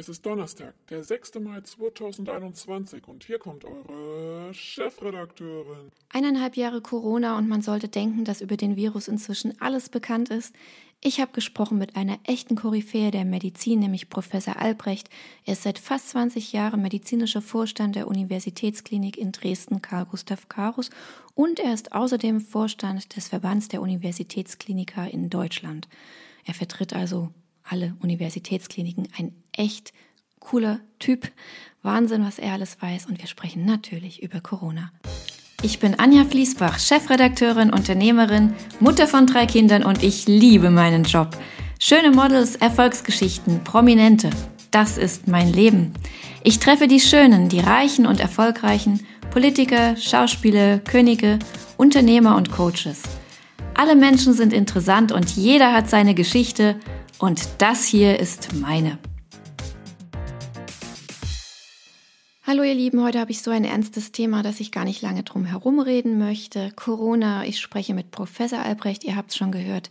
Es ist Donnerstag, der 6. Mai 2021 und hier kommt eure Chefredakteurin. Eineinhalb Jahre Corona und man sollte denken, dass über den Virus inzwischen alles bekannt ist. Ich habe gesprochen mit einer echten Koryphäe der Medizin, nämlich Professor Albrecht. Er ist seit fast 20 Jahren medizinischer Vorstand der Universitätsklinik in Dresden Karl Gustav Karus und er ist außerdem Vorstand des Verbands der Universitätskliniker in Deutschland. Er vertritt also alle Universitätskliniken. Ein echt cooler Typ. Wahnsinn, was er alles weiß. Und wir sprechen natürlich über Corona. Ich bin Anja Fließbach, Chefredakteurin, Unternehmerin, Mutter von drei Kindern und ich liebe meinen Job. Schöne Models, Erfolgsgeschichten, Prominente. Das ist mein Leben. Ich treffe die Schönen, die Reichen und Erfolgreichen, Politiker, Schauspieler, Könige, Unternehmer und Coaches. Alle Menschen sind interessant und jeder hat seine Geschichte und das hier ist meine. Hallo ihr Lieben, heute habe ich so ein ernstes Thema, dass ich gar nicht lange drum herum reden möchte. Corona, ich spreche mit Professor Albrecht, ihr habt es schon gehört.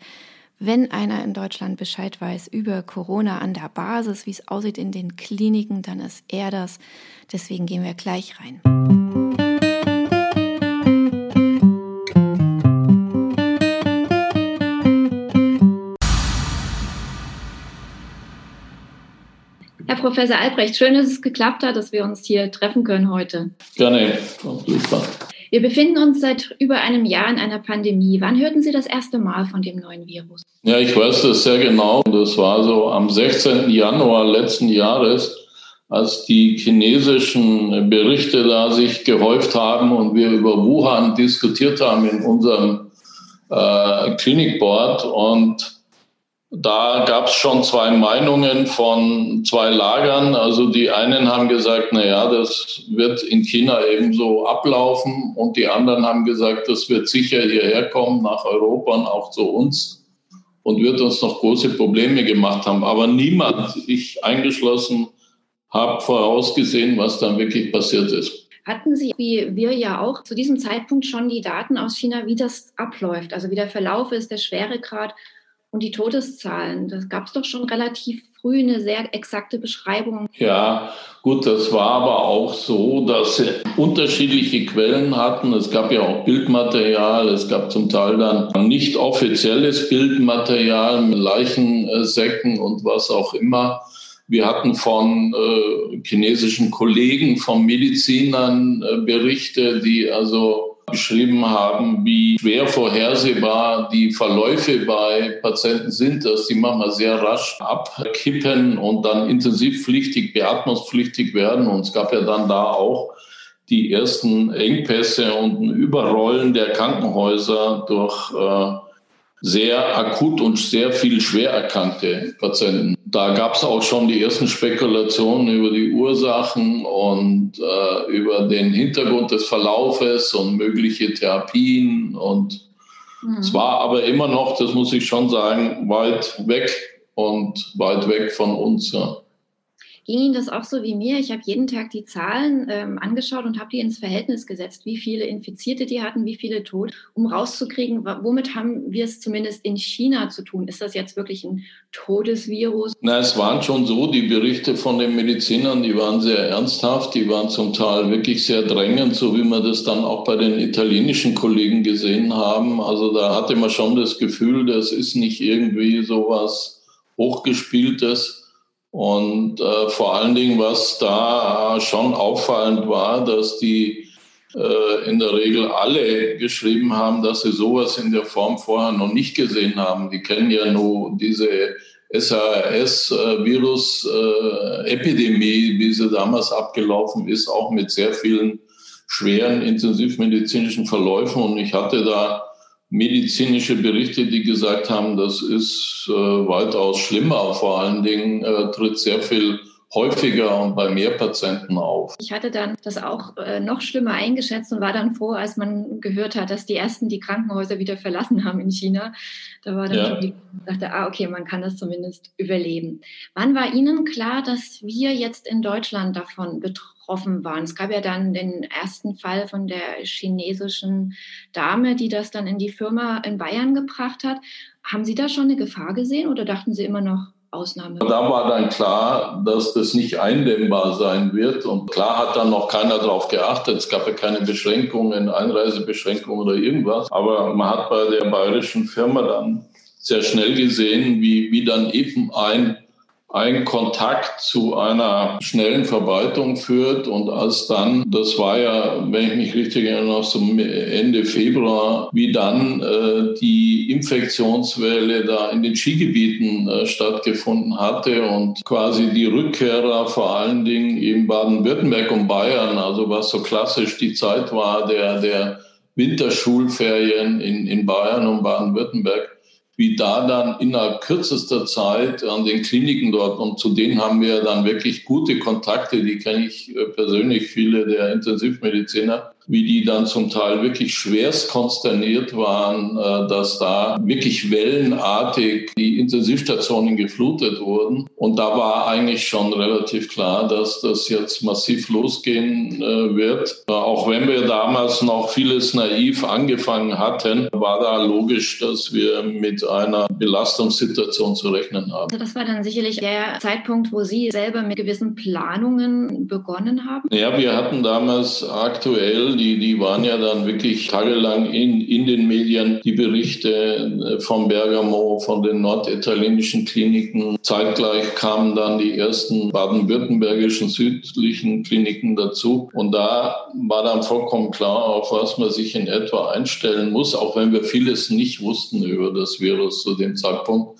Wenn einer in Deutschland Bescheid weiß über Corona an der Basis, wie es aussieht in den Kliniken, dann ist er das. Deswegen gehen wir gleich rein. Professor Albrecht, schön, dass es geklappt hat, dass wir uns hier treffen können heute. Gerne, super. Wir befinden uns seit über einem Jahr in einer Pandemie. Wann hörten Sie das erste Mal von dem neuen Virus? Ja, ich weiß das sehr genau. Das war so am 16. Januar letzten Jahres, als die chinesischen Berichte da sich gehäuft haben und wir über Wuhan diskutiert haben in unserem äh, Klinikboard. Und da gab es schon zwei Meinungen von zwei Lagern. Also die einen haben gesagt, na ja, das wird in China ebenso ablaufen, und die anderen haben gesagt, das wird sicher hierher kommen nach Europa und auch zu uns und wird uns noch große Probleme gemacht haben. Aber niemand, ich eingeschlossen, habe vorausgesehen, was dann wirklich passiert ist. Hatten Sie, wie wir ja auch, zu diesem Zeitpunkt schon die Daten aus China, wie das abläuft, also wie der Verlauf ist, der Schweregrad? Und die Todeszahlen. Das gab es doch schon relativ früh eine sehr exakte Beschreibung. Ja, gut, das war aber auch so, dass sie unterschiedliche Quellen hatten. Es gab ja auch Bildmaterial, es gab zum Teil dann nicht offizielles Bildmaterial, Leichensäcken und was auch immer. Wir hatten von äh, chinesischen Kollegen, von Medizinern äh, Berichte, die also beschrieben haben, wie schwer vorhersehbar die Verläufe bei Patienten sind, dass die manchmal sehr rasch abkippen und dann intensivpflichtig, beatmungspflichtig werden. Und es gab ja dann da auch die ersten Engpässe und ein Überrollen der Krankenhäuser durch äh, sehr akut und sehr viel schwer erkrankte Patienten. Da gab es auch schon die ersten Spekulationen über die Ursachen und äh, über den Hintergrund des Verlaufes und mögliche Therapien. Und mhm. es war aber immer noch, das muss ich schon sagen, weit weg und weit weg von uns. Ja. Ging Ihnen das auch so wie mir? Ich habe jeden Tag die Zahlen ähm, angeschaut und habe die ins Verhältnis gesetzt, wie viele Infizierte die hatten, wie viele tot, um rauszukriegen, womit haben wir es zumindest in China zu tun? Ist das jetzt wirklich ein Todesvirus? Na, es waren schon so, die Berichte von den Medizinern, die waren sehr ernsthaft, die waren zum Teil wirklich sehr drängend, so wie wir das dann auch bei den italienischen Kollegen gesehen haben. Also da hatte man schon das Gefühl, das ist nicht irgendwie sowas Hochgespieltes und äh, vor allen Dingen, was da schon auffallend war, dass die äh, in der Regel alle geschrieben haben, dass sie sowas in der Form vorher noch nicht gesehen haben. Die kennen ja nur diese SARS-Virus-Epidemie, wie sie damals abgelaufen ist, auch mit sehr vielen schweren intensivmedizinischen Verläufen. Und ich hatte da medizinische Berichte, die gesagt haben, das ist äh, weitaus schlimmer. Vor allen Dingen äh, tritt sehr viel häufiger und bei mehr Patienten auf. Ich hatte dann das auch äh, noch schlimmer eingeschätzt und war dann froh, als man gehört hat, dass die ersten die Krankenhäuser wieder verlassen haben in China. Da war dann ja. schon die, dachte, ah, okay, man kann das zumindest überleben. Wann war Ihnen klar, dass wir jetzt in Deutschland davon betroffen waren? Es gab ja dann den ersten Fall von der chinesischen Dame, die das dann in die Firma in Bayern gebracht hat. Haben Sie da schon eine Gefahr gesehen oder dachten Sie immer noch, Ausnahme? Da war dann klar, dass das nicht eindämmbar sein wird. Und klar hat dann noch keiner darauf geachtet. Es gab ja keine Beschränkungen, Einreisebeschränkungen oder irgendwas. Aber man hat bei der bayerischen Firma dann sehr schnell gesehen, wie, wie dann eben ein ein Kontakt zu einer schnellen Verbreitung führt. Und als dann, das war ja, wenn ich mich richtig erinnere, so Ende Februar, wie dann äh, die Infektionswelle da in den Skigebieten äh, stattgefunden hatte und quasi die Rückkehrer vor allen Dingen in Baden-Württemberg und Bayern, also was so klassisch die Zeit war der, der Winterschulferien in, in Bayern und Baden-Württemberg, wie da dann innerhalb kürzester Zeit an den Kliniken dort, und zu denen haben wir dann wirklich gute Kontakte, die kenne ich äh, persönlich, viele der Intensivmediziner, wie die dann zum Teil wirklich schwerst konsterniert waren, äh, dass da wirklich wellenartig die Intensivstationen geflutet wurden. Und da war eigentlich schon relativ klar, dass das jetzt massiv losgehen äh, wird. Auch wenn wir damals noch vieles naiv angefangen hatten, war da logisch, dass wir mit einer Belastungssituation zu rechnen haben. Also das war dann sicherlich der Zeitpunkt, wo Sie selber mit gewissen Planungen begonnen haben? Ja, wir hatten damals aktuell die, die waren ja dann wirklich tagelang in, in den Medien, die Berichte äh, von Bergamo, von den norditalienischen Kliniken. Zeitgleich kamen dann die ersten baden-württembergischen südlichen Kliniken dazu. Und da war dann vollkommen klar, auf was man sich in etwa einstellen muss, auch wenn wir vieles nicht wussten über das Virus zu dem Zeitpunkt.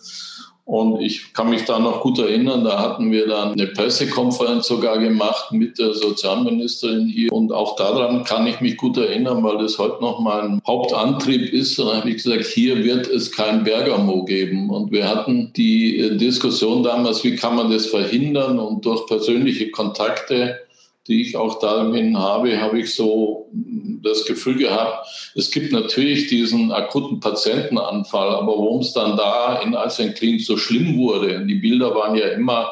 Und ich kann mich da noch gut erinnern, da hatten wir dann eine Pressekonferenz sogar gemacht mit der Sozialministerin hier. Und auch daran kann ich mich gut erinnern, weil das heute noch mein Hauptantrieb ist. Und da habe ich gesagt, hier wird es kein Bergamo geben. Und wir hatten die äh, Diskussion damals, wie kann man das verhindern? Und durch persönliche Kontakte die ich auch darin habe, habe ich so das Gefühl gehabt, es gibt natürlich diesen akuten Patientenanfall, aber warum es dann da in Kliniken so schlimm wurde, die Bilder waren ja immer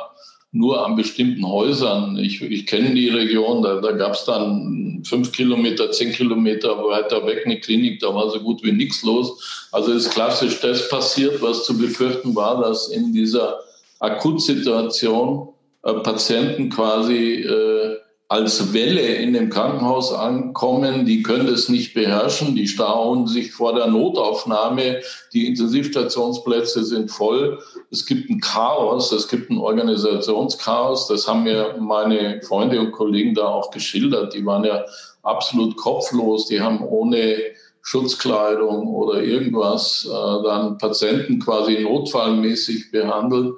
nur an bestimmten Häusern. Ich, ich kenne die Region, da, da gab es dann fünf Kilometer, zehn Kilometer weiter weg eine Klinik, da war so gut wie nichts los. Also ist klassisch das passiert, was zu befürchten war, dass in dieser Akutsituation äh, Patienten quasi äh, als Welle in dem Krankenhaus ankommen, die können es nicht beherrschen, die stauen sich vor der Notaufnahme, die Intensivstationsplätze sind voll, es gibt ein Chaos, es gibt ein Organisationschaos, das haben mir meine Freunde und Kollegen da auch geschildert, die waren ja absolut kopflos, die haben ohne Schutzkleidung oder irgendwas äh, dann Patienten quasi notfallmäßig behandelt.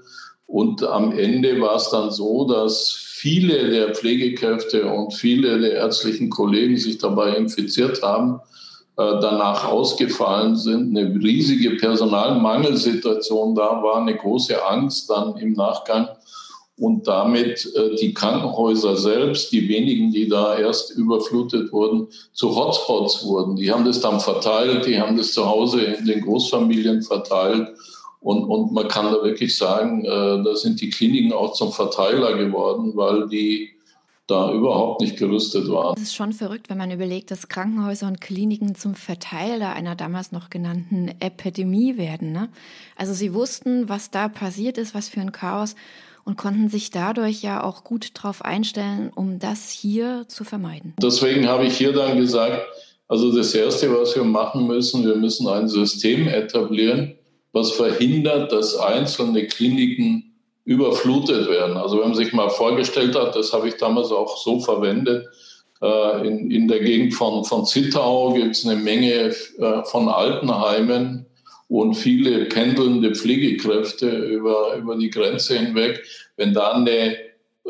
Und am Ende war es dann so, dass viele der Pflegekräfte und viele der ärztlichen Kollegen sich dabei infiziert haben, äh, danach ausgefallen sind, eine riesige Personalmangelsituation da war, eine große Angst dann im Nachgang und damit äh, die Krankenhäuser selbst, die wenigen, die da erst überflutet wurden, zu Hotspots wurden. Die haben das dann verteilt, die haben das zu Hause in den Großfamilien verteilt und, und man kann da wirklich sagen, äh, da sind die Kliniken auch zum Verteiler geworden, weil die da überhaupt nicht gerüstet waren. Es ist schon verrückt, wenn man überlegt, dass Krankenhäuser und Kliniken zum Verteiler einer damals noch genannten Epidemie werden. Ne? Also sie wussten, was da passiert ist, was für ein Chaos und konnten sich dadurch ja auch gut darauf einstellen, um das hier zu vermeiden. Deswegen habe ich hier dann gesagt, also das Erste, was wir machen müssen, wir müssen ein System etablieren, was verhindert, dass einzelne Kliniken überflutet werden. Also wenn man sich mal vorgestellt hat, das habe ich damals auch so verwendet, äh, in, in der Gegend von, von Zittau gibt es eine Menge äh, von Altenheimen und viele pendelnde Pflegekräfte über, über die Grenze hinweg. Wenn da eine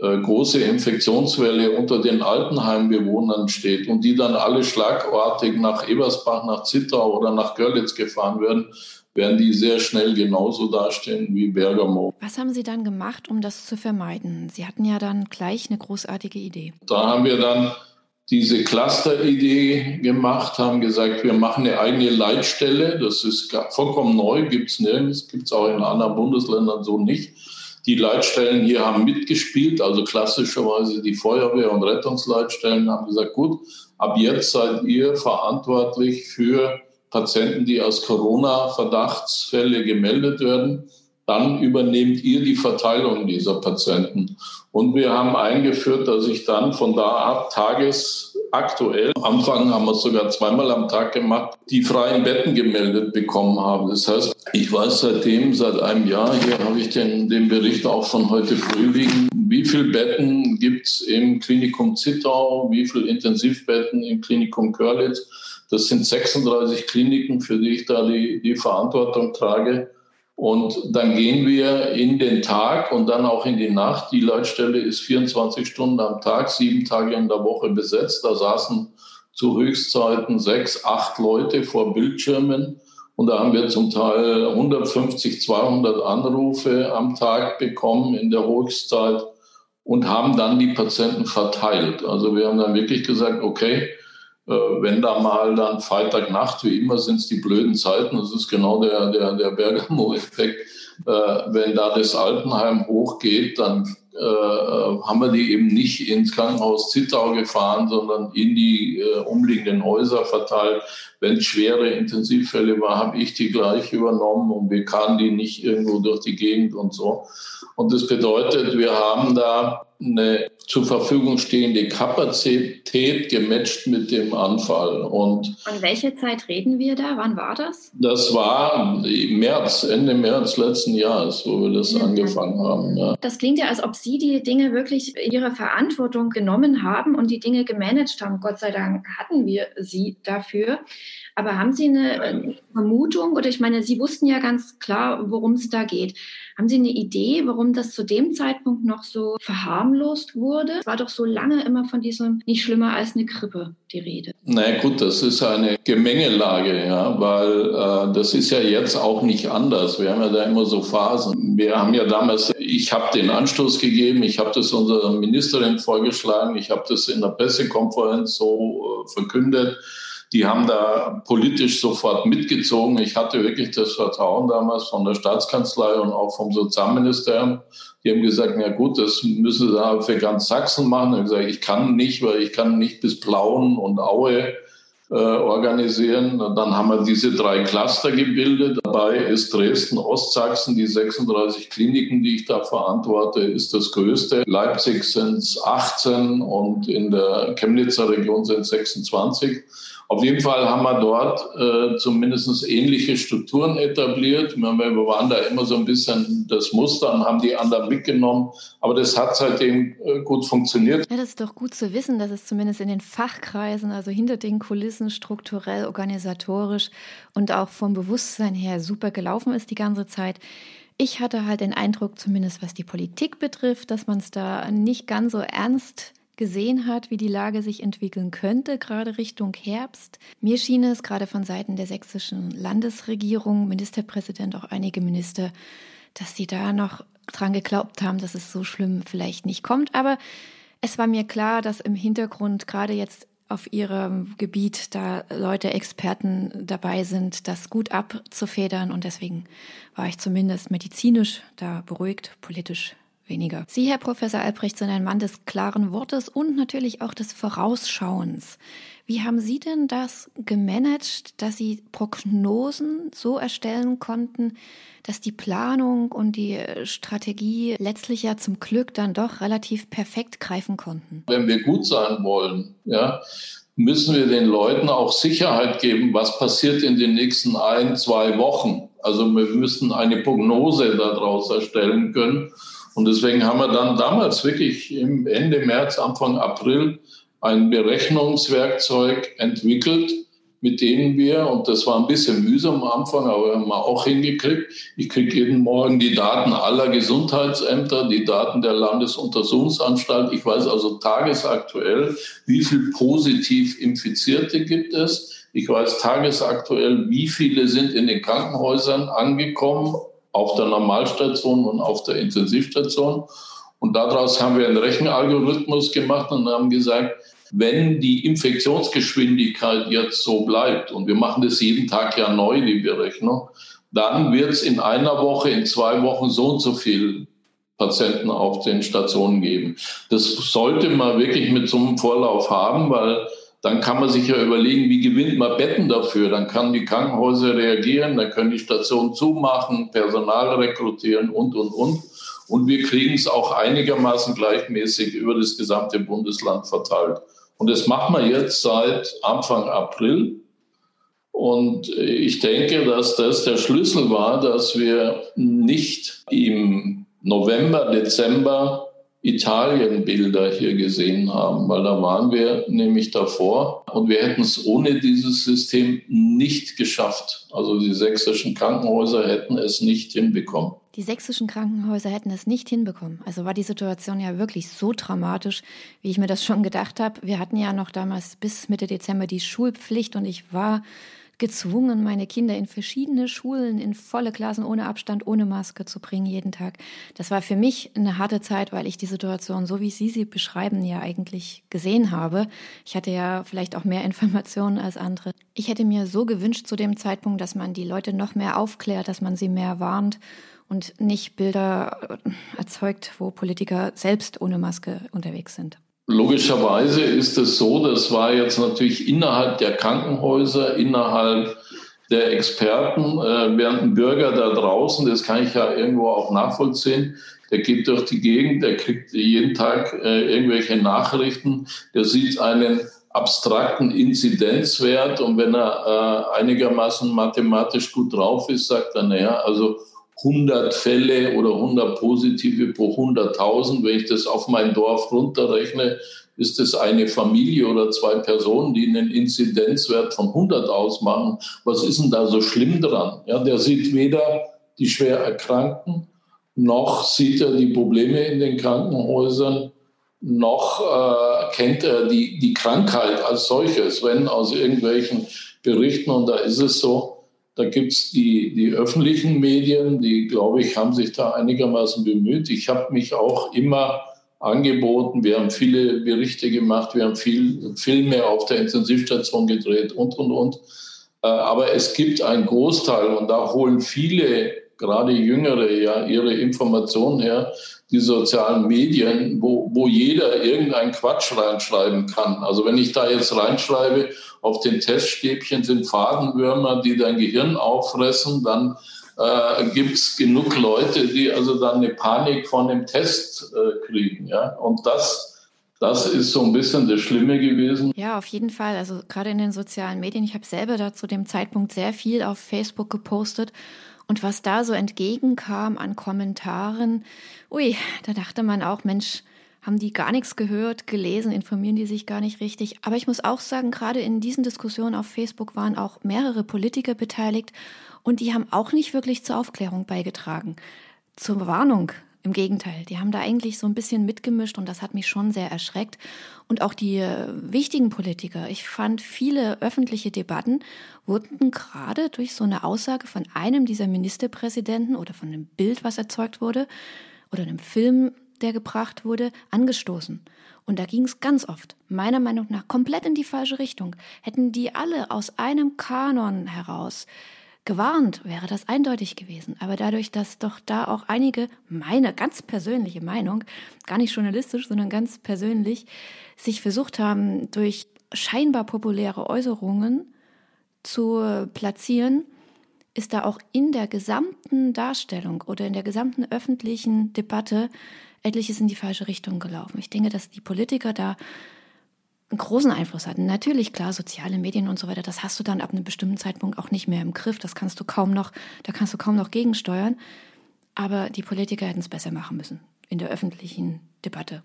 äh, große Infektionswelle unter den Altenheimbewohnern steht und die dann alle schlagartig nach Ebersbach, nach Zittau oder nach Görlitz gefahren werden, werden die sehr schnell genauso dastehen wie Bergamo. Was haben Sie dann gemacht, um das zu vermeiden? Sie hatten ja dann gleich eine großartige Idee. Da haben wir dann diese Cluster-Idee gemacht, haben gesagt, wir machen eine eigene Leitstelle. Das ist vollkommen neu, gibt es nirgends, gibt es auch in anderen Bundesländern so nicht. Die Leitstellen hier haben mitgespielt, also klassischerweise die Feuerwehr- und Rettungsleitstellen haben gesagt, gut, ab jetzt seid ihr verantwortlich für Patienten, die als Corona-Verdachtsfälle gemeldet werden. dann übernehmt ihr die Verteilung dieser Patienten. Und wir haben eingeführt, dass ich dann von da ab tagesaktuell, am Anfang haben wir es sogar zweimal am Tag gemacht, die freien Betten gemeldet bekommen habe. Das heißt, ich weiß seitdem, seit einem Jahr, hier habe ich den, den Bericht auch von heute früh liegen, wie viele Betten gibt es im Klinikum Zittau, wie viele Intensivbetten im Klinikum Görlitz. Das sind 36 Kliniken, für die ich da die, die Verantwortung trage. Und dann gehen wir in den Tag und dann auch in die Nacht. Die Leitstelle ist 24 Stunden am Tag, sieben Tage in der Woche besetzt. Da saßen zu Höchstzeiten sechs, acht Leute vor Bildschirmen. Und da haben wir zum Teil 150, 200 Anrufe am Tag bekommen in der Höchstzeit und haben dann die Patienten verteilt. Also wir haben dann wirklich gesagt, okay, wenn da mal dann Freitagnacht, wie immer sind es die blöden Zeiten, das ist genau der, der, der Bergamo-Effekt, äh, wenn da das Altenheim hochgeht, dann äh, haben wir die eben nicht ins Krankenhaus Zittau gefahren, sondern in die äh, umliegenden Häuser verteilt. Wenn es schwere Intensivfälle war, habe ich die gleich übernommen und wir kamen die nicht irgendwo durch die Gegend und so. Und das bedeutet, wir haben da eine zur Verfügung stehende Kapazität gematcht mit dem Anfall. Und Von welcher Zeit reden wir da? Wann war das? Das war März, Ende März letzten Jahres, wo wir das mhm. angefangen haben. Ja. Das klingt ja, als ob Sie die Dinge wirklich Ihre Verantwortung genommen haben und die Dinge gemanagt haben. Gott sei Dank hatten wir Sie dafür. Aber haben Sie eine äh, Vermutung oder ich meine, Sie wussten ja ganz klar, worum es da geht. Haben Sie eine Idee, warum das zu dem Zeitpunkt noch so verharmlost wurde? Es war doch so lange immer von diesem nicht schlimmer als eine Grippe die Rede. Na naja, gut, das ist eine Gemengelage, ja, weil äh, das ist ja jetzt auch nicht anders. Wir haben ja da immer so Phasen. Wir haben ja damals, ich habe den Anstoß gegeben, ich habe das unserer Ministerin vorgeschlagen, ich habe das in der Pressekonferenz so äh, verkündet. Die haben da politisch sofort mitgezogen. Ich hatte wirklich das Vertrauen damals von der Staatskanzlei und auch vom Sozialministerium. Die haben gesagt, na gut, das müssen sie da für ganz Sachsen machen. Ich gesagt, ich kann nicht, weil ich kann nicht bis Plauen und Aue äh, organisieren. Und dann haben wir diese drei Cluster gebildet. Dabei ist Dresden, Ostsachsen, die 36 Kliniken, die ich da verantworte, ist das größte. Leipzig sind es 18 und in der Chemnitzer Region sind es 26. Auf jeden Fall haben wir dort äh, zumindest ähnliche Strukturen etabliert. Wir waren da immer so ein bisschen das Muster und haben die anderen mitgenommen. Aber das hat seitdem äh, gut funktioniert. Ja, das ist doch gut zu wissen, dass es zumindest in den Fachkreisen, also hinter den Kulissen strukturell, organisatorisch und auch vom Bewusstsein her super gelaufen ist die ganze Zeit. Ich hatte halt den Eindruck, zumindest was die Politik betrifft, dass man es da nicht ganz so ernst gesehen hat, wie die Lage sich entwickeln könnte, gerade Richtung Herbst. Mir schien es gerade von Seiten der sächsischen Landesregierung, Ministerpräsident, auch einige Minister, dass sie da noch dran geglaubt haben, dass es so schlimm vielleicht nicht kommt. Aber es war mir klar, dass im Hintergrund gerade jetzt auf ihrem Gebiet da Leute, Experten dabei sind, das gut abzufedern. Und deswegen war ich zumindest medizinisch da beruhigt, politisch weniger. Sie, Herr Professor Albrecht, sind ein Mann des klaren Wortes und natürlich auch des Vorausschauens. Wie haben Sie denn das gemanagt, dass Sie Prognosen so erstellen konnten, dass die Planung und die Strategie letztlich ja zum Glück dann doch relativ perfekt greifen konnten? Wenn wir gut sein wollen, ja, müssen wir den Leuten auch Sicherheit geben, was passiert in den nächsten ein, zwei Wochen. Also wir müssen eine Prognose daraus erstellen können. Und deswegen haben wir dann damals wirklich im Ende März, Anfang April ein Berechnungswerkzeug entwickelt, mit denen wir, und das war ein bisschen mühsam am Anfang, aber haben wir auch hingekriegt, ich kriege jeden Morgen die Daten aller Gesundheitsämter, die Daten der Landesuntersuchungsanstalt. Ich weiß also tagesaktuell, wie viel positiv Infizierte gibt es. Ich weiß tagesaktuell, wie viele sind in den Krankenhäusern angekommen, auf der Normalstation und auf der Intensivstation. Und daraus haben wir einen Rechenalgorithmus gemacht und haben gesagt, wenn die Infektionsgeschwindigkeit jetzt so bleibt, und wir machen das jeden Tag ja neu, die Berechnung, dann wird es in einer Woche, in zwei Wochen so und so viel Patienten auf den Stationen geben. Das sollte man wirklich mit so einem Vorlauf haben, weil dann kann man sich ja überlegen, wie gewinnt man Betten dafür? Dann kann die Krankenhäuser reagieren, dann können die Stationen zumachen, Personal rekrutieren und, und, und. Und wir kriegen es auch einigermaßen gleichmäßig über das gesamte Bundesland verteilt. Und das machen wir jetzt seit Anfang April. Und ich denke, dass das der Schlüssel war, dass wir nicht im November, Dezember Italien-Bilder hier gesehen haben, weil da waren wir nämlich davor und wir hätten es ohne dieses System nicht geschafft. Also die sächsischen Krankenhäuser hätten es nicht hinbekommen. Die sächsischen Krankenhäuser hätten es nicht hinbekommen. Also war die Situation ja wirklich so dramatisch, wie ich mir das schon gedacht habe. Wir hatten ja noch damals bis Mitte Dezember die Schulpflicht und ich war gezwungen, meine Kinder in verschiedene Schulen, in volle Klassen, ohne Abstand, ohne Maske zu bringen, jeden Tag. Das war für mich eine harte Zeit, weil ich die Situation, so wie Sie sie beschreiben, ja eigentlich gesehen habe. Ich hatte ja vielleicht auch mehr Informationen als andere. Ich hätte mir so gewünscht zu dem Zeitpunkt, dass man die Leute noch mehr aufklärt, dass man sie mehr warnt und nicht Bilder erzeugt, wo Politiker selbst ohne Maske unterwegs sind. Logischerweise ist es so, das war jetzt natürlich innerhalb der Krankenhäuser, innerhalb der Experten, äh, während ein Bürger da draußen, das kann ich ja irgendwo auch nachvollziehen, der geht durch die Gegend, der kriegt jeden Tag äh, irgendwelche Nachrichten, der sieht einen abstrakten Inzidenzwert und wenn er äh, einigermaßen mathematisch gut drauf ist, sagt er, naja, also 100 Fälle oder 100 Positive pro 100.000. Wenn ich das auf mein Dorf runterrechne, ist es eine Familie oder zwei Personen, die einen Inzidenzwert von 100 ausmachen. Was ist denn da so schlimm dran? Ja, der sieht weder die schwer Erkrankten, noch sieht er die Probleme in den Krankenhäusern, noch äh, kennt er die, die Krankheit als solches, wenn aus irgendwelchen Berichten, und da ist es so, da gibt es die, die öffentlichen Medien, die, glaube ich, haben sich da einigermaßen bemüht. Ich habe mich auch immer angeboten. Wir haben viele Berichte gemacht, wir haben viel Filme auf der Intensivstation gedreht und, und, und. Äh, aber es gibt einen Großteil und da holen viele, gerade Jüngere, ja, ihre Informationen her, die sozialen Medien, wo, wo jeder irgendeinen Quatsch reinschreiben kann. Also wenn ich da jetzt reinschreibe, auf den Teststäbchen sind Fadenwürmer, die dein Gehirn auffressen, dann äh, gibt es genug Leute, die also dann eine Panik von dem Test äh, kriegen. Ja? Und das, das ist so ein bisschen das Schlimme gewesen. Ja, auf jeden Fall. Also gerade in den sozialen Medien. Ich habe selber da zu dem Zeitpunkt sehr viel auf Facebook gepostet. Und was da so entgegenkam an Kommentaren, ui, da dachte man auch, Mensch, haben die gar nichts gehört, gelesen, informieren die sich gar nicht richtig. Aber ich muss auch sagen, gerade in diesen Diskussionen auf Facebook waren auch mehrere Politiker beteiligt und die haben auch nicht wirklich zur Aufklärung beigetragen. Zur Warnung. Im Gegenteil, die haben da eigentlich so ein bisschen mitgemischt und das hat mich schon sehr erschreckt. Und auch die äh, wichtigen Politiker. Ich fand viele öffentliche Debatten wurden gerade durch so eine Aussage von einem dieser Ministerpräsidenten oder von einem Bild, was erzeugt wurde, oder einem Film, der gebracht wurde, angestoßen. Und da ging es ganz oft, meiner Meinung nach, komplett in die falsche Richtung. Hätten die alle aus einem Kanon heraus gewarnt, wäre das eindeutig gewesen. Aber dadurch, dass doch da auch einige, meine ganz persönliche Meinung, gar nicht journalistisch, sondern ganz persönlich, sich versucht haben, durch scheinbar populäre Äußerungen zu platzieren, ist da auch in der gesamten Darstellung oder in der gesamten öffentlichen Debatte etliches in die falsche Richtung gelaufen. Ich denke, dass die Politiker da einen großen Einfluss hatten. Natürlich, klar, soziale Medien und so weiter, das hast du dann ab einem bestimmten Zeitpunkt auch nicht mehr im Griff. Das kannst du kaum noch, da kannst du kaum noch gegensteuern. Aber die Politiker hätten es besser machen müssen in der öffentlichen Debatte.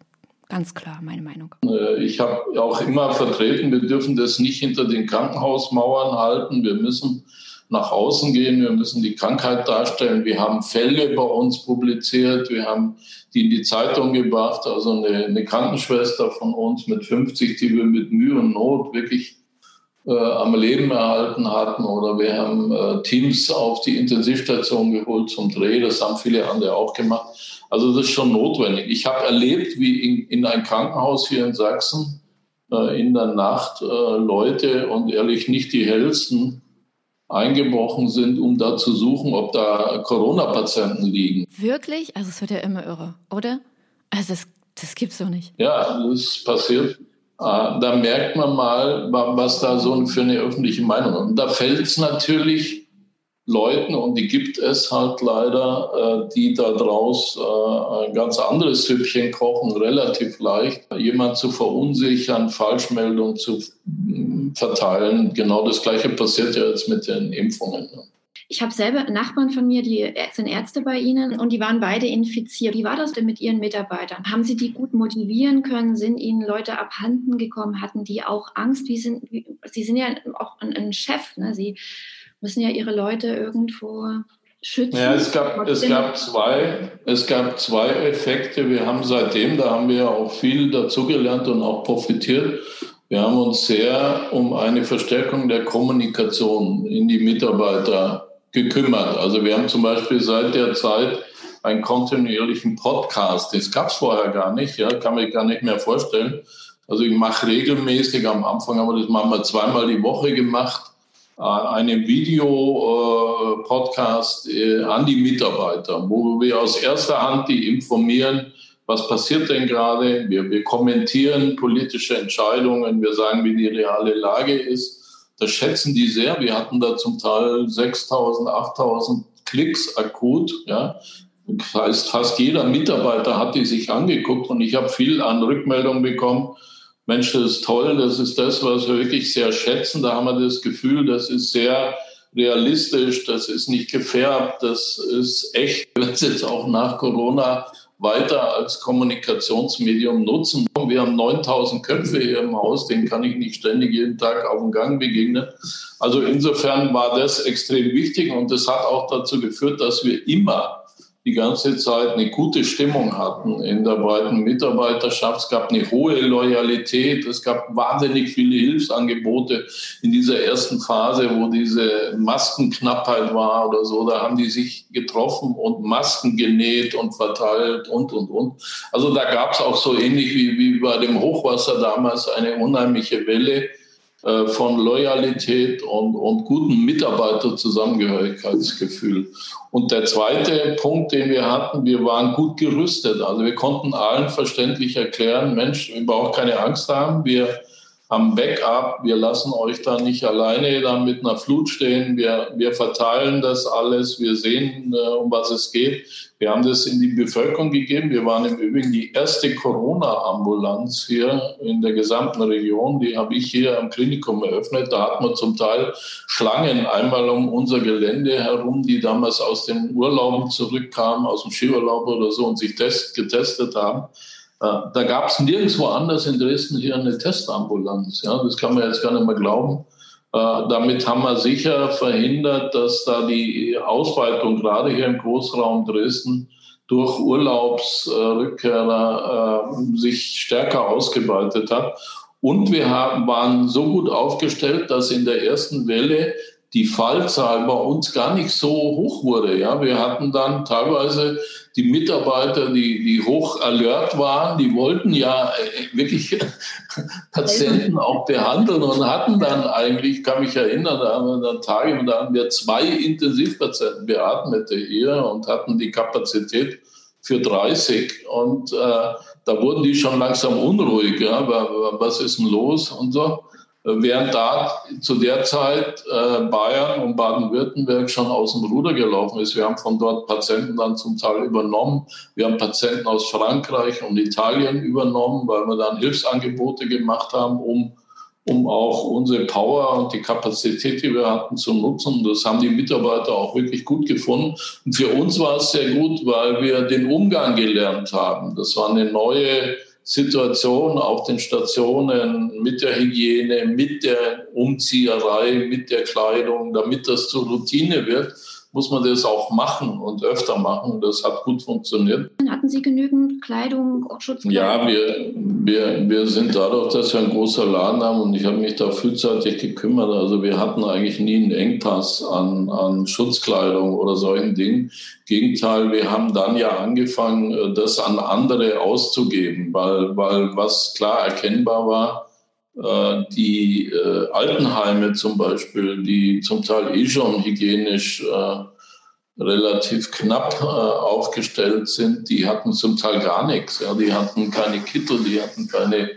Ganz klar, meine Meinung. Äh, ich habe auch immer vertreten, wir dürfen das nicht hinter den Krankenhausmauern halten. Wir müssen nach außen gehen, wir müssen die Krankheit darstellen. Wir haben Fälle bei uns publiziert, wir haben die in die Zeitung gebracht, also eine, eine Krankenschwester von uns mit 50, die wir mit Mühe und Not wirklich äh, am Leben erhalten hatten. Oder wir haben äh, Teams auf die Intensivstation geholt zum Dreh, das haben viele andere auch gemacht. Also das ist schon notwendig. Ich habe erlebt, wie in, in ein Krankenhaus hier in Sachsen äh, in der Nacht äh, Leute und ehrlich nicht die hellsten eingebrochen sind, um da zu suchen, ob da Corona-Patienten liegen. Wirklich? Also es wird ja immer irre, oder? Also das, das gibt's doch nicht. Ja, das passiert da merkt man mal, was da so für eine öffentliche Meinung ist. Und da fällt es natürlich Leuten, und die gibt es halt leider, äh, die da draus äh, ein ganz anderes Süppchen kochen, relativ leicht, jemand zu verunsichern, Falschmeldungen zu mm, verteilen. Genau das Gleiche passiert ja jetzt mit den Impfungen. Ich habe selber Nachbarn von mir, die sind Ärzte bei Ihnen und die waren beide infiziert. Wie war das denn mit Ihren Mitarbeitern? Haben Sie die gut motivieren können? Sind Ihnen Leute abhanden gekommen? Hatten die auch Angst? Wie sind, wie, Sie sind ja auch ein, ein Chef. Ne? Sie müssen ja ihre Leute irgendwo schützen. Ja, es gab, es gab zwei, es gab zwei Effekte. Wir haben seitdem, da haben wir auch viel dazugelernt und auch profitiert. Wir haben uns sehr um eine Verstärkung der Kommunikation in die Mitarbeiter gekümmert. Also wir haben zum Beispiel seit der Zeit einen kontinuierlichen Podcast. Das gab es vorher gar nicht, ja, kann man gar nicht mehr vorstellen. Also ich mache regelmäßig, am Anfang haben wir das machen wir zweimal die Woche gemacht, einem Video-Podcast äh, an die Mitarbeiter, wo wir aus erster Hand die informieren, was passiert denn gerade. Wir, wir kommentieren politische Entscheidungen, wir sagen, wie die reale Lage ist. Das schätzen die sehr. Wir hatten da zum Teil 6.000, 8.000 Klicks akut. Ja. Das heißt, fast jeder Mitarbeiter hat die sich angeguckt und ich habe viel an Rückmeldungen bekommen Mensch, das ist toll, das ist das, was wir wirklich sehr schätzen. Da haben wir das Gefühl, das ist sehr realistisch, das ist nicht gefärbt, das ist echt. Werden es jetzt auch nach Corona weiter als Kommunikationsmedium nutzen. Wir haben 9000 Köpfe hier im Haus, denen kann ich nicht ständig jeden Tag auf dem Gang begegnen. Also insofern war das extrem wichtig und das hat auch dazu geführt, dass wir immer die ganze Zeit eine gute Stimmung hatten in der breiten Mitarbeiterschaft. Es gab eine hohe Loyalität. Es gab wahnsinnig viele Hilfsangebote in dieser ersten Phase, wo diese Maskenknappheit war oder so. Da haben die sich getroffen und Masken genäht und verteilt und, und, und. Also da gab es auch so ähnlich wie, wie bei dem Hochwasser damals eine unheimliche Welle äh, von Loyalität und, und guten Mitarbeiterzusammengehörigkeitsgefühl. Und der zweite Punkt, den wir hatten, wir waren gut gerüstet. Also wir konnten allen verständlich erklären, Mensch, ihr braucht keine Angst haben, wir haben Backup, wir lassen euch da nicht alleine dann mit einer Flut stehen, wir, wir verteilen das alles, wir sehen, äh, um was es geht. Wir haben das in die Bevölkerung gegeben. Wir waren im Übrigen die erste Corona-Ambulanz hier in der gesamten Region. Die habe ich hier am Klinikum eröffnet. Da hat man zum Teil Schlangen einmal um unser Gelände herum, die damals aus den Urlauben zurückkamen, aus dem Skiurlaub oder so und sich test, getestet haben. Da gab es nirgendwo anders in Dresden hier eine Testambulanz. Ja, das kann man jetzt gar nicht mehr glauben. Äh, damit haben wir sicher verhindert, dass da die Ausweitung gerade hier im Großraum Dresden durch Urlaubsrückkehrer äh, sich stärker ausgeweitet hat. Und wir haben, waren so gut aufgestellt, dass in der ersten Welle die Fallzahl bei uns gar nicht so hoch wurde. Ja, wir hatten dann teilweise die Mitarbeiter, die, die hoch alert waren, die wollten ja äh, wirklich Patienten auch behandeln und hatten dann eigentlich, kann mich erinnern, da haben wir dann Tage da haben wir zwei Intensivpatienten beatmete hier und hatten die Kapazität für 30 und äh, da wurden die schon langsam unruhig, ja, was ist denn los und so während da zu der Zeit äh, Bayern und Baden-Württemberg schon aus dem Ruder gelaufen ist. Wir haben von dort Patienten dann zum Teil übernommen. Wir haben Patienten aus Frankreich und Italien übernommen, weil wir dann Hilfsangebote gemacht haben, um, um auch unsere Power und die Kapazität, die wir hatten, zu nutzen. Das haben die Mitarbeiter auch wirklich gut gefunden. Und für uns war es sehr gut, weil wir den Umgang gelernt haben. Das war eine neue Situation auf den Stationen mit der Hygiene, mit der Umzieherei, mit der Kleidung, damit das zur Routine wird, muss man das auch machen und öfter machen. Das hat gut funktioniert. Hatten Sie genügend Kleidung, Schutzkleidung? Ja, wir, wir, wir sind dadurch, dass wir ein großer Laden haben und ich habe mich da frühzeitig gekümmert. Also wir hatten eigentlich nie einen Engpass an, an Schutzkleidung oder solchen Dingen. Gegenteil, wir haben dann ja angefangen, das an andere auszugeben, weil, weil was klar erkennbar war, äh, die äh, Altenheime zum Beispiel, die zum Teil eh schon hygienisch äh, relativ knapp äh, aufgestellt sind, die hatten zum Teil gar nichts. Ja. Die hatten keine Kittel, die hatten keine,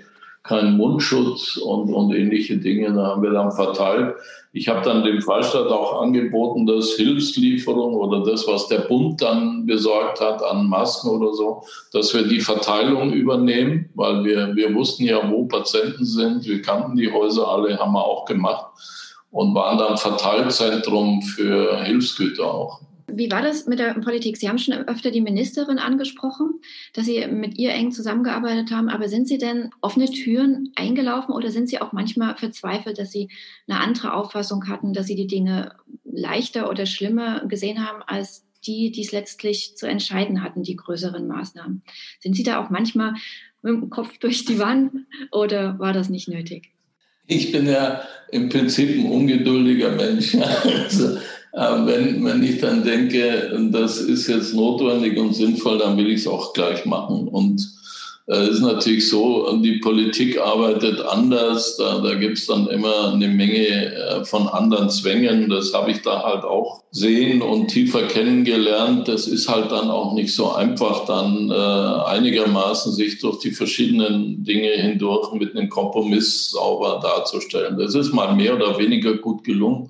kein Mundschutz und, und ähnliche Dinge. Da haben wir dann verteilt. Ich habe dann dem Freistaat auch angeboten, dass Hilfslieferung oder das, was der Bund dann besorgt hat an Masken oder so, dass wir die Verteilung übernehmen, weil wir, wir wussten ja, wo Patienten sind. Wir kannten die Häuser alle, haben wir auch gemacht und waren dann Verteilzentrum für Hilfsgüter auch. Wie war das mit der Politik? Sie haben schon öfter die Ministerin angesprochen, dass Sie mit ihr eng zusammengearbeitet haben. Aber sind Sie denn offene Türen eingelaufen oder sind Sie auch manchmal verzweifelt, dass Sie eine andere Auffassung hatten, dass Sie die Dinge leichter oder schlimmer gesehen haben als die, die es letztlich zu entscheiden hatten, die größeren Maßnahmen? Sind Sie da auch manchmal mit dem Kopf durch die Wand oder war das nicht nötig? Ich bin ja im Prinzip ein ungeduldiger Mensch. Also, wenn, wenn ich dann denke, das ist jetzt notwendig und sinnvoll, dann will ich es auch gleich machen. Und äh, es ist natürlich so, die Politik arbeitet anders. Da, da gibt es dann immer eine Menge äh, von anderen Zwängen. Das habe ich da halt auch sehen und tiefer kennengelernt. Das ist halt dann auch nicht so einfach, dann äh, einigermaßen sich durch die verschiedenen Dinge hindurch mit einem Kompromiss sauber darzustellen. Das ist mal mehr oder weniger gut gelungen.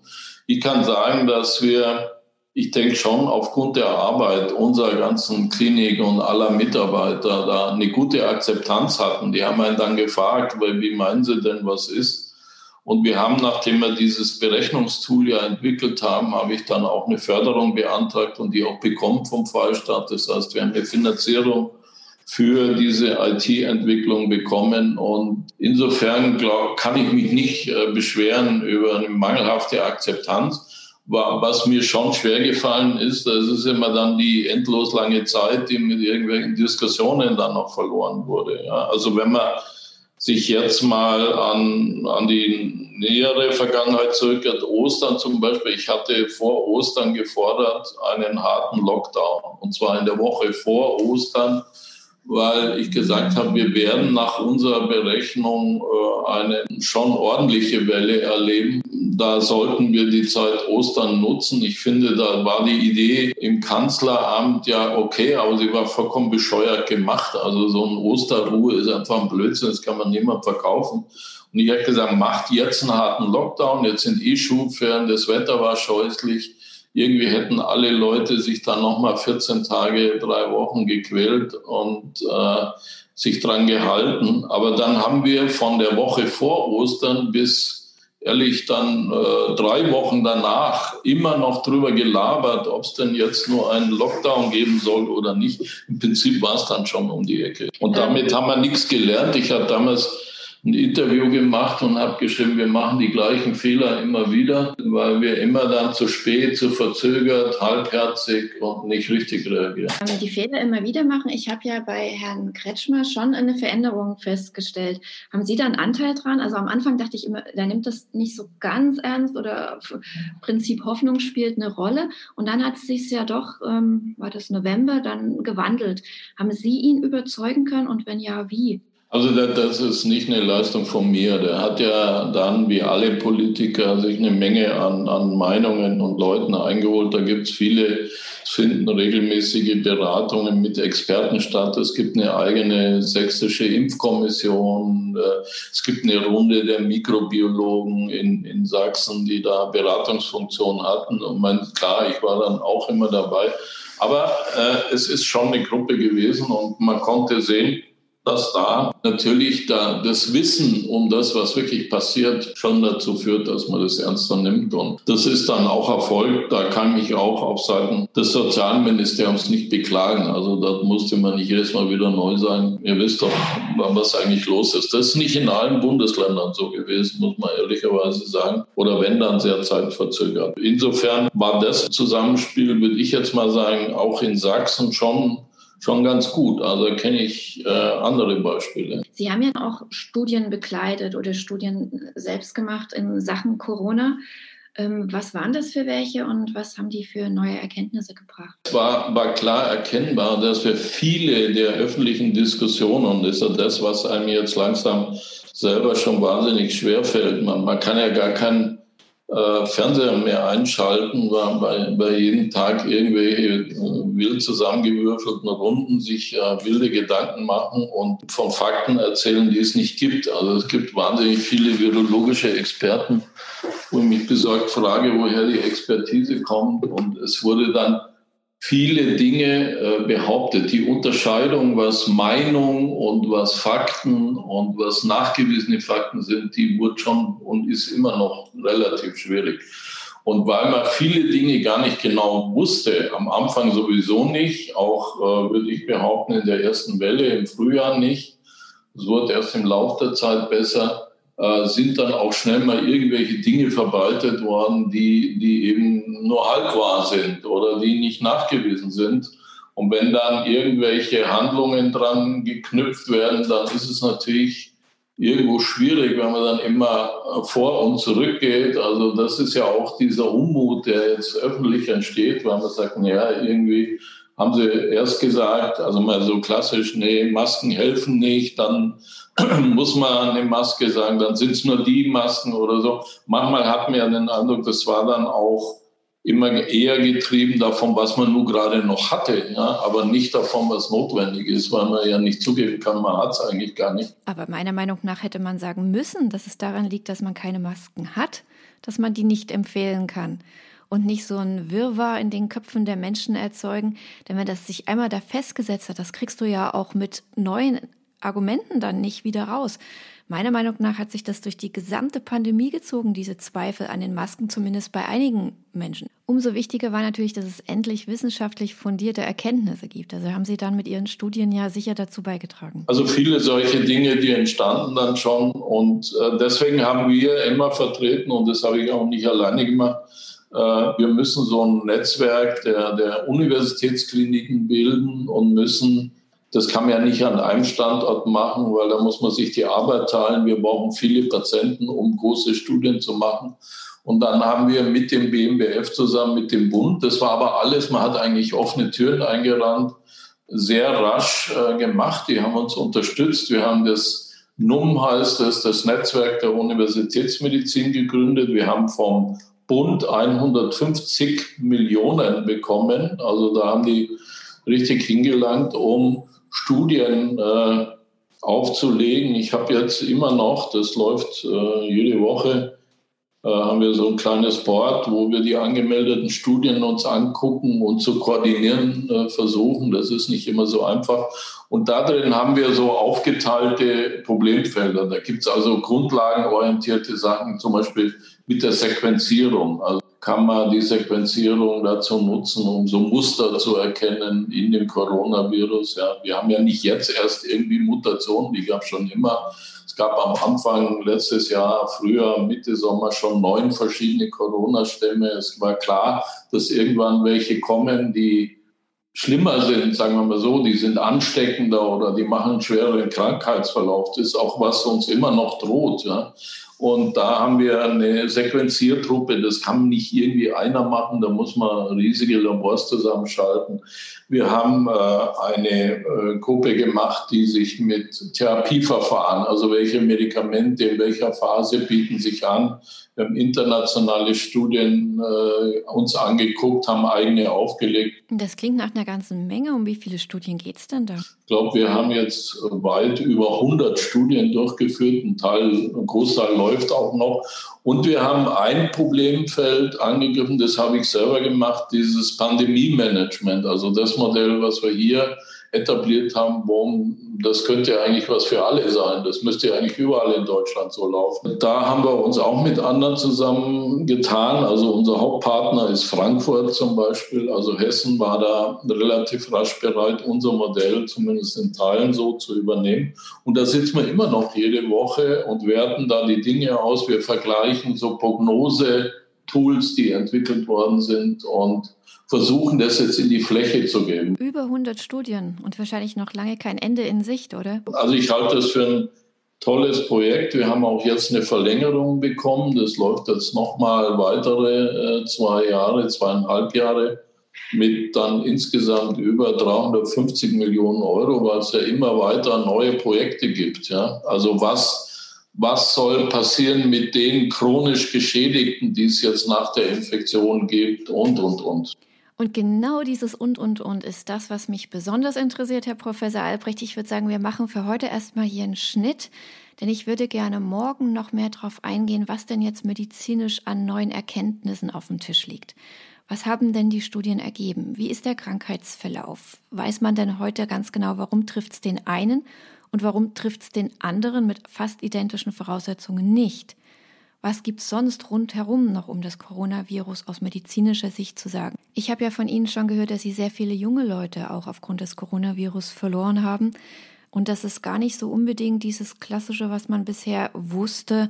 Ich kann sagen, dass wir, ich denke schon aufgrund der Arbeit unserer ganzen Klinik und aller Mitarbeiter da eine gute Akzeptanz hatten. Die haben einen dann gefragt, weil, wie meinen Sie denn, was ist? Und wir haben, nachdem wir dieses Berechnungstool ja entwickelt haben, habe ich dann auch eine Förderung beantragt und die auch bekommen vom Freistaat. Das heißt, wir haben eine Finanzierung für diese IT-Entwicklung bekommen. Und insofern glaub, kann ich mich nicht äh, beschweren über eine mangelhafte Akzeptanz. Was mir schon schwer gefallen ist, das ist immer dann die endlos lange Zeit, die mit irgendwelchen Diskussionen dann noch verloren wurde. Ja. Also wenn man sich jetzt mal an, an die nähere Vergangenheit zurückgeht, Ostern zum Beispiel, ich hatte vor Ostern gefordert einen harten Lockdown. Und zwar in der Woche vor Ostern weil ich gesagt habe, wir werden nach unserer Berechnung äh, eine schon ordentliche Welle erleben. Da sollten wir die Zeit Ostern nutzen. Ich finde, da war die Idee im Kanzleramt ja okay, aber sie war vollkommen bescheuert gemacht. Also so ein Osterruhe ist einfach ein Blödsinn, das kann man niemand verkaufen. Und ich habe gesagt, macht jetzt einen harten Lockdown, jetzt sind eh Schulferien, das Wetter war scheußlich irgendwie hätten alle Leute sich dann nochmal 14 Tage, drei Wochen gequält und äh, sich dran gehalten. Aber dann haben wir von der Woche vor Ostern bis ehrlich dann äh, drei Wochen danach immer noch drüber gelabert, ob es denn jetzt nur einen Lockdown geben soll oder nicht. Im Prinzip war es dann schon um die Ecke. Und damit haben wir nichts gelernt. Ich habe damals ein Interview gemacht und habe geschrieben, wir machen die gleichen Fehler immer wieder, weil wir immer dann zu spät, zu verzögert, halbherzig und nicht richtig reagieren. Die Fehler immer wieder machen. Ich habe ja bei Herrn Kretschmer schon eine Veränderung festgestellt. Haben Sie da einen Anteil dran? Also am Anfang dachte ich immer, der nimmt das nicht so ganz ernst oder Prinzip Hoffnung spielt eine Rolle. Und dann hat es sich ja doch, ähm, war das November, dann gewandelt. Haben Sie ihn überzeugen können und wenn ja, wie? Also das ist nicht eine Leistung von mir. Der hat ja dann, wie alle Politiker, sich eine Menge an, an Meinungen und Leuten eingeholt. Da gibt es viele, es finden regelmäßige Beratungen mit Experten statt. Es gibt eine eigene sächsische Impfkommission. Äh, es gibt eine Runde der Mikrobiologen in, in Sachsen, die da Beratungsfunktion hatten. Und mein, klar, ich war dann auch immer dabei. Aber äh, es ist schon eine Gruppe gewesen und man konnte sehen, dass da natürlich da das Wissen um das, was wirklich passiert, schon dazu führt, dass man das ernster nimmt. Und das ist dann auch Erfolg. Da kann ich auch auf Seiten des Sozialministeriums nicht beklagen. Also da musste man nicht jedes Mal wieder neu sein. Ihr wisst doch, was eigentlich los ist. Das ist nicht in allen Bundesländern so gewesen, muss man ehrlicherweise sagen. Oder wenn dann sehr zeitverzögert. Insofern war das Zusammenspiel, würde ich jetzt mal sagen, auch in Sachsen schon schon ganz gut. Also kenne ich äh, andere Beispiele. Sie haben ja auch Studien begleitet oder Studien selbst gemacht in Sachen Corona. Ähm, was waren das für welche und was haben die für neue Erkenntnisse gebracht? Es war, war klar erkennbar, dass wir viele der öffentlichen Diskussionen, und das ist ja das, was einem jetzt langsam selber schon wahnsinnig schwer fällt, man, man kann ja gar keinen äh, Fernseher mehr einschalten, weil bei, bei jedem Tag irgendwelche äh, wild zusammengewürfelten Runden sich äh, wilde Gedanken machen und von Fakten erzählen, die es nicht gibt. Also es gibt wahnsinnig viele virologische Experten, wo ich mich besorgt frage, woher die Expertise kommt. Und es wurde dann viele Dinge äh, behauptet. Die Unterscheidung, was Meinung und was Fakten und was nachgewiesene Fakten sind, die wurde schon und ist immer noch relativ schwierig. Und weil man viele Dinge gar nicht genau wusste, am Anfang sowieso nicht, auch äh, würde ich behaupten, in der ersten Welle im Frühjahr nicht, es wurde erst im Laufe der Zeit besser, sind dann auch schnell mal irgendwelche Dinge verbreitet worden, die, die eben nur halb wahr sind oder die nicht nachgewiesen sind. Und wenn dann irgendwelche Handlungen dran geknüpft werden, dann ist es natürlich irgendwo schwierig, wenn man dann immer vor und zurück geht. Also das ist ja auch dieser Unmut, der jetzt öffentlich entsteht, weil man sagt, naja, irgendwie haben sie erst gesagt, also mal so klassisch, nee, Masken helfen nicht, dann muss man eine Maske sagen, dann sind es nur die Masken oder so. Manchmal hat man ja den Eindruck, das war dann auch immer eher getrieben davon, was man nur gerade noch hatte, ja, aber nicht davon, was notwendig ist, weil man ja nicht zugeben kann, man hat es eigentlich gar nicht. Aber meiner Meinung nach hätte man sagen müssen, dass es daran liegt, dass man keine Masken hat, dass man die nicht empfehlen kann und nicht so ein Wirrwarr in den Köpfen der Menschen erzeugen. Denn wenn das sich einmal da festgesetzt hat, das kriegst du ja auch mit neuen Argumenten dann nicht wieder raus. Meiner Meinung nach hat sich das durch die gesamte Pandemie gezogen, diese Zweifel an den Masken, zumindest bei einigen Menschen. Umso wichtiger war natürlich, dass es endlich wissenschaftlich fundierte Erkenntnisse gibt. Also haben Sie dann mit Ihren Studien ja sicher dazu beigetragen. Also viele solche Dinge, die entstanden dann schon. Und äh, deswegen haben wir immer vertreten, und das habe ich auch nicht alleine gemacht, wir müssen so ein Netzwerk der, der Universitätskliniken bilden und müssen, das kann man ja nicht an einem Standort machen, weil da muss man sich die Arbeit teilen. Wir brauchen viele Patienten, um große Studien zu machen. Und dann haben wir mit dem BMBF zusammen, mit dem Bund, das war aber alles, man hat eigentlich offene Türen eingerannt, sehr rasch äh, gemacht. Die haben uns unterstützt. Wir haben das NUM heißt es, das Netzwerk der Universitätsmedizin gegründet. Wir haben vom Bund 150 Millionen bekommen. Also da haben die richtig hingelangt, um Studien äh, aufzulegen. Ich habe jetzt immer noch, das läuft äh, jede Woche, äh, haben wir so ein kleines Board, wo wir die angemeldeten Studien uns angucken und zu koordinieren äh, versuchen. Das ist nicht immer so einfach. Und da drin haben wir so aufgeteilte Problemfelder. Da gibt es also grundlagenorientierte Sachen, zum Beispiel mit der Sequenzierung. Also kann man die Sequenzierung dazu nutzen, um so Muster zu erkennen in dem Coronavirus. Ja, wir haben ja nicht jetzt erst irgendwie Mutationen, die gab es schon immer. Es gab am Anfang letztes Jahr, früher, Mitte Sommer schon neun verschiedene Corona-Stämme. Es war klar, dass irgendwann welche kommen, die schlimmer sind, sagen wir mal so, die sind ansteckender oder die machen schwereren Krankheitsverlauf. Das ist auch was uns immer noch droht. Ja. Und da haben wir eine Sequenziertruppe. Das kann nicht irgendwie einer machen. Da muss man riesige Labors zusammenschalten. Wir haben äh, eine äh, Gruppe gemacht, die sich mit Therapieverfahren, also welche Medikamente in welcher Phase bieten sich an. Wir haben internationale Studien äh, uns angeguckt, haben eigene aufgelegt. Das klingt nach einer ganzen Menge. Um wie viele Studien geht es denn da? Ich glaube, wir haben jetzt weit über 100 Studien durchgeführt. Ein Teil, ein Großteil läuft auch noch. Und wir haben ein Problemfeld angegriffen, das habe ich selber gemacht, dieses Pandemie-Management. Also das Modell, was wir hier etabliert haben, warum, das könnte ja eigentlich was für alle sein. Das müsste ja eigentlich überall in Deutschland so laufen. Da haben wir uns auch mit anderen zusammen getan. Also unser Hauptpartner ist Frankfurt zum Beispiel. Also Hessen war da relativ rasch bereit, unser Modell zumindest in Teilen so zu übernehmen. Und da sitzen wir immer noch jede Woche und werten da die Dinge aus. Wir vergleichen so Prognose-Tools, die entwickelt worden sind und versuchen, das jetzt in die Fläche zu geben. Über 100 Studien und wahrscheinlich noch lange kein Ende in Sicht, oder? Also ich halte das für ein tolles Projekt. Wir haben auch jetzt eine Verlängerung bekommen. Das läuft jetzt nochmal weitere äh, zwei Jahre, zweieinhalb Jahre mit dann insgesamt über 350 Millionen Euro, weil es ja immer weiter neue Projekte gibt. Ja? Also was was soll passieren mit den chronisch Geschädigten, die es jetzt nach der Infektion gibt und, und, und. Und genau dieses und, und, und ist das, was mich besonders interessiert, Herr Professor Albrecht. Ich würde sagen, wir machen für heute erstmal hier einen Schnitt, denn ich würde gerne morgen noch mehr darauf eingehen, was denn jetzt medizinisch an neuen Erkenntnissen auf dem Tisch liegt. Was haben denn die Studien ergeben? Wie ist der Krankheitsverlauf? Weiß man denn heute ganz genau, warum trifft es den einen und warum trifft es den anderen mit fast identischen Voraussetzungen nicht? Was gibt's sonst rundherum noch um das Coronavirus aus medizinischer Sicht zu sagen? Ich habe ja von Ihnen schon gehört, dass Sie sehr viele junge Leute auch aufgrund des Coronavirus verloren haben und dass es gar nicht so unbedingt dieses klassische, was man bisher wusste,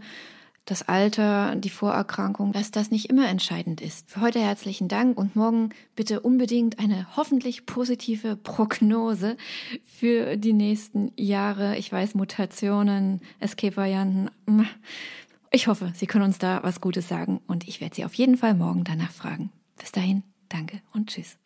das Alter, die Vorerkrankung, dass das nicht immer entscheidend ist. Für heute herzlichen Dank und morgen bitte unbedingt eine hoffentlich positive Prognose für die nächsten Jahre. Ich weiß, Mutationen, Escape-Varianten. Ich hoffe, Sie können uns da was Gutes sagen und ich werde Sie auf jeden Fall morgen danach fragen. Bis dahin, danke und tschüss.